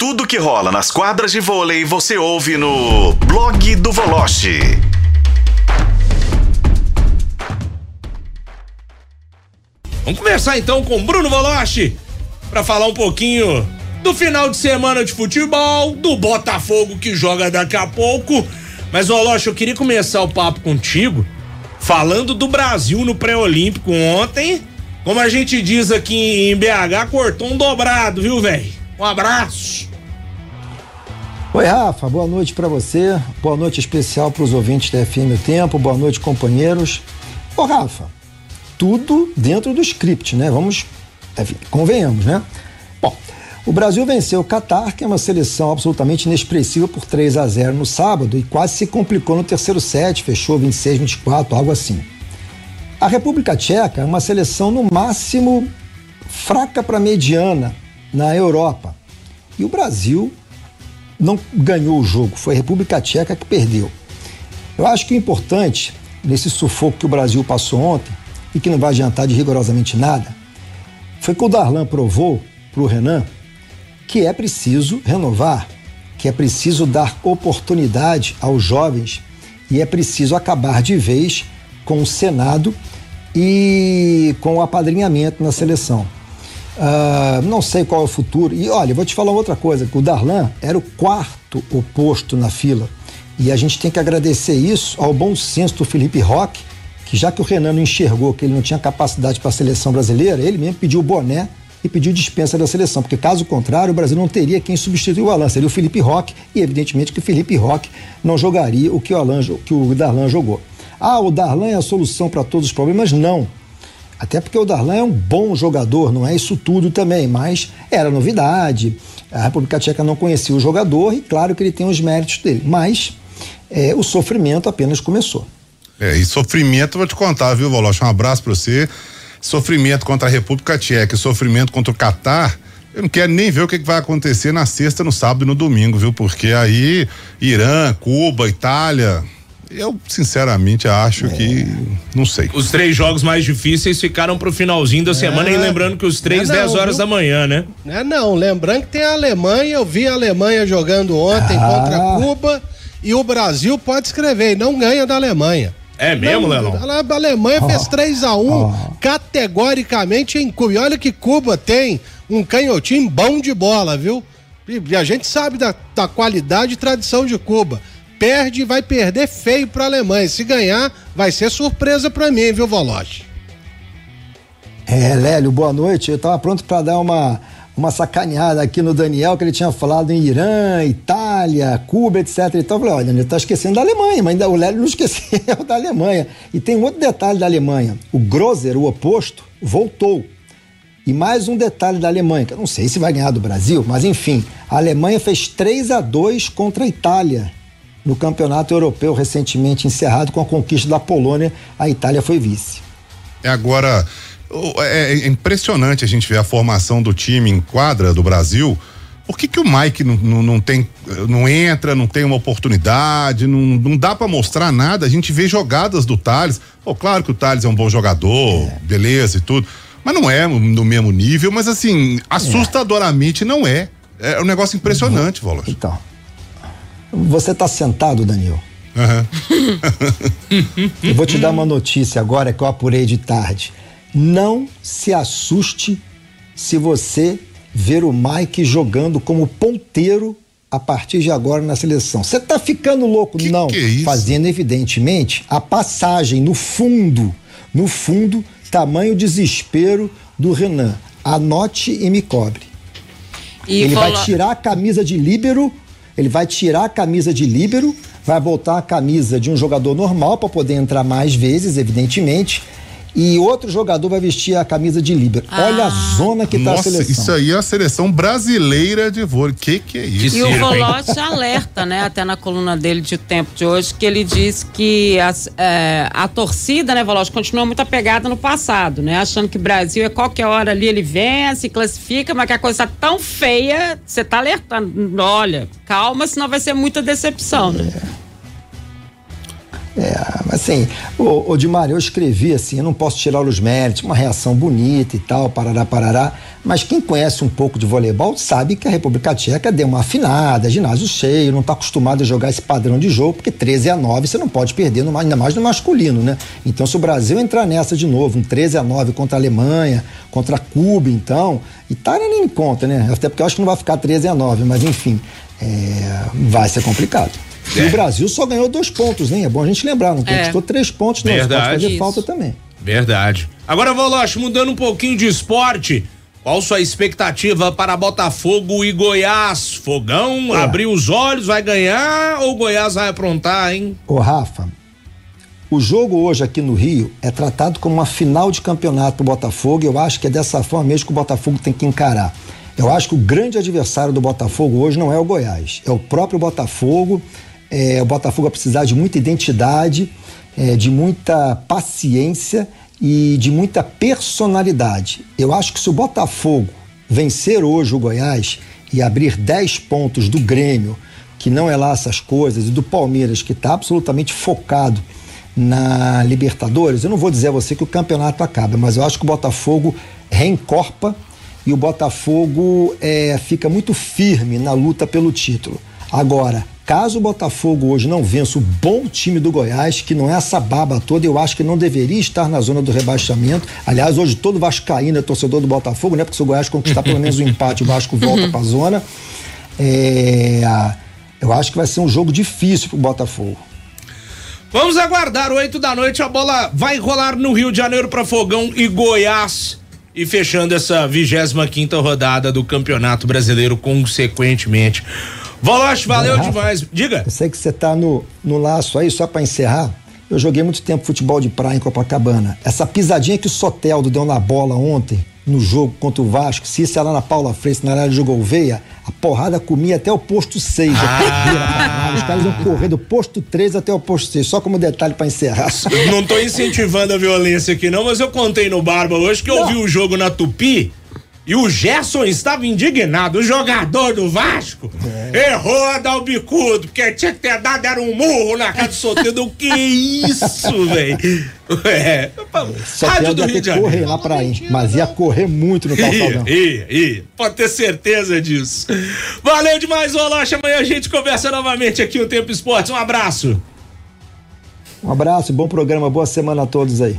Tudo que rola nas quadras de vôlei você ouve no blog do Voloche. Vamos conversar então com Bruno Voloche para falar um pouquinho do final de semana de futebol, do Botafogo que joga daqui a pouco. Mas, Voloche, eu queria começar o papo contigo falando do Brasil no pré-olímpico ontem. Como a gente diz aqui em BH, cortou um dobrado, viu, velho? Um abraço. Oi, Rafa, boa noite para você. Boa noite especial para os ouvintes da FM o Tempo. Boa noite, companheiros. Ô, Rafa, tudo dentro do script, né? Vamos, convenhamos, né? Bom, o Brasil venceu o Catar, que é uma seleção absolutamente inexpressiva por 3 a 0 no sábado e quase se complicou no terceiro set, fechou 26 24, algo assim. A República Tcheca é uma seleção no máximo fraca para mediana na Europa. E o Brasil não ganhou o jogo, foi a República Tcheca que perdeu. Eu acho que o importante nesse sufoco que o Brasil passou ontem e que não vai adiantar de rigorosamente nada, foi que o Darlan provou para o Renan que é preciso renovar, que é preciso dar oportunidade aos jovens e é preciso acabar de vez com o Senado e com o apadrinhamento na seleção. Uh, não sei qual é o futuro. E olha, vou te falar outra coisa: o Darlan era o quarto oposto na fila. E a gente tem que agradecer isso ao bom senso do Felipe Roque, que já que o Renan não enxergou que ele não tinha capacidade para a seleção brasileira, ele mesmo pediu o boné e pediu dispensa da seleção, porque caso contrário, o Brasil não teria quem substituir o Alan, seria o Felipe Roque, e evidentemente que o Felipe Roque não jogaria o que o, Alan, que o Darlan jogou. Ah, o Darlan é a solução para todos os problemas? Não. Até porque o Darlan é um bom jogador, não é isso tudo também, mas era novidade. A República Tcheca não conhecia o jogador e claro que ele tem os méritos dele, mas é, o sofrimento apenas começou. É, e sofrimento, vou te contar, viu, Voloche? Um abraço para você. Sofrimento contra a República Tcheca, sofrimento contra o Catar. Eu não quero nem ver o que vai acontecer na sexta, no sábado e no domingo, viu? Porque aí Irã, Cuba, Itália, eu, sinceramente, acho é. que. Não sei. Os três jogos mais difíceis ficaram pro finalzinho da é. semana e lembrando que os três, é não, 10 horas viu? da manhã, né? É não, lembrando que tem a Alemanha, eu vi a Alemanha jogando ontem ah. contra Cuba e o Brasil pode escrever, não ganha da Alemanha. É mesmo, Lelão? A Alemanha oh. fez 3 a 1 oh. categoricamente em Cuba. E olha que Cuba tem um canhotinho bom de bola, viu? E a gente sabe da, da qualidade e tradição de Cuba perde, vai perder feio para a Alemanha. Se ganhar, vai ser surpresa para mim, viu, Voloche? É, Lélio, boa noite. Eu estava pronto para dar uma, uma sacaneada aqui no Daniel, que ele tinha falado em Irã, Itália, Cuba, etc. Então eu falei, olha, ele está esquecendo da Alemanha, mas ainda o Lélio não esqueceu da Alemanha. E tem um outro detalhe da Alemanha. O Grozer, o oposto, voltou. E mais um detalhe da Alemanha, que eu não sei se vai ganhar do Brasil, mas enfim, a Alemanha fez 3 a 2 contra a Itália no campeonato europeu recentemente encerrado com a conquista da Polônia, a Itália foi vice. É agora é, é impressionante a gente ver a formação do time em quadra do Brasil. Por que, que o Mike não, não, não tem, não entra, não tem uma oportunidade, não, não dá para mostrar nada? A gente vê jogadas do Thales. Pô, claro que o Thales é um bom jogador, é. beleza e tudo, mas não é no mesmo nível, mas assim, assustadoramente não é. É um negócio impressionante, uhum. Então, você está sentado, Daniel? Uhum. eu vou te dar uma notícia agora que eu apurei de tarde. Não se assuste se você ver o Mike jogando como ponteiro a partir de agora na seleção. Você está ficando louco? Que Não. Que é isso? Fazendo, evidentemente, a passagem no fundo, no fundo, tamanho desespero do Renan. Anote e me cobre. E Ele vai tirar a camisa de líbero ele vai tirar a camisa de líbero, vai botar a camisa de um jogador normal para poder entrar mais vezes, evidentemente e outro jogador vai vestir a camisa de líbero. Ah. Olha a zona que está a seleção. Isso aí é a seleção brasileira de vôlei. Que que é isso? E o Volote alerta, né, até na coluna dele de tempo de hoje, que ele diz que as, é, a torcida, né, Volote, continua muito apegada no passado, né, achando que o Brasil é qualquer hora ali ele vence, classifica, mas que a coisa tá tão feia, você tá alertando. Olha, calma, senão vai ser muita decepção, né? É. É, assim, o, o Di Maria, eu escrevi assim, eu não posso tirar os méritos, uma reação bonita e tal, parará, parará, mas quem conhece um pouco de voleibol sabe que a República Tcheca deu uma afinada, ginásio cheio, não está acostumado a jogar esse padrão de jogo, porque 13 a 9 você não pode perder, no, ainda mais no masculino, né? Então, se o Brasil entrar nessa de novo, um 13 a 9 contra a Alemanha, contra Cuba, então, Itália nem conta, né? Até porque eu acho que não vai ficar 13 a 9, mas enfim, é, vai ser complicado. É. E o Brasil só ganhou dois pontos, né? É bom a gente lembrar, não conquistou é. três pontos, não. Verdade. Pode fazer falta também. Verdade. Agora, Voloche, mudando um pouquinho de esporte, qual sua expectativa para Botafogo e Goiás? Fogão, é. abrir os olhos, vai ganhar ou Goiás vai aprontar, hein? Ô, Rafa, o jogo hoje aqui no Rio é tratado como uma final de campeonato pro Botafogo e eu acho que é dessa forma mesmo que o Botafogo tem que encarar. Eu acho que o grande adversário do Botafogo hoje não é o Goiás, é o próprio Botafogo é, o Botafogo vai precisar de muita identidade, é, de muita paciência e de muita personalidade. Eu acho que se o Botafogo vencer hoje o Goiás e abrir 10 pontos do Grêmio, que não é lá essas coisas, e do Palmeiras, que está absolutamente focado na Libertadores, eu não vou dizer a você que o campeonato acaba, mas eu acho que o Botafogo reencorpa e o Botafogo é, fica muito firme na luta pelo título. Agora, Caso o Botafogo hoje não vença o bom time do Goiás, que não é essa baba toda, eu acho que não deveria estar na zona do rebaixamento. Aliás, hoje todo Vascaíno é torcedor do Botafogo, né? Porque se o Goiás conquistar pelo menos um empate, o Vasco volta para a zona. É, eu acho que vai ser um jogo difícil para o Botafogo. Vamos aguardar, oito da noite, a bola vai rolar no Rio de Janeiro para Fogão e Goiás. E fechando essa 25 quinta rodada do Campeonato Brasileiro, consequentemente. Voloche, valeu Rafa, demais. Diga. Eu sei que você tá no, no laço aí, só para encerrar. Eu joguei muito tempo futebol de praia em Copacabana. Essa pisadinha que o Soteldo deu na bola ontem, no jogo contra o Vasco, se isso era na Paula Freire, na área de Gouveia, a porrada comia até o posto 6. Ah. Os caras iam correr do posto 3 até o posto 6, só como detalhe para encerrar. Não tô incentivando a violência aqui não, mas eu contei no Barba hoje que eu vi o jogo na Tupi e o Gerson estava indignado. O jogador do Vasco é. errou a dar o bicudo, porque tinha que ter dado era um murro na cara do Soteldo. que isso, velho? É. Rádio do Rio de Janeiro. correr lá pra ir, mas ia correr muito no calçadão. Ia, ia. Pode ter certeza disso. Valeu demais, Olocha. Amanhã a gente conversa novamente aqui no Tempo Esportes. Um abraço. Um abraço, bom programa, boa semana a todos aí.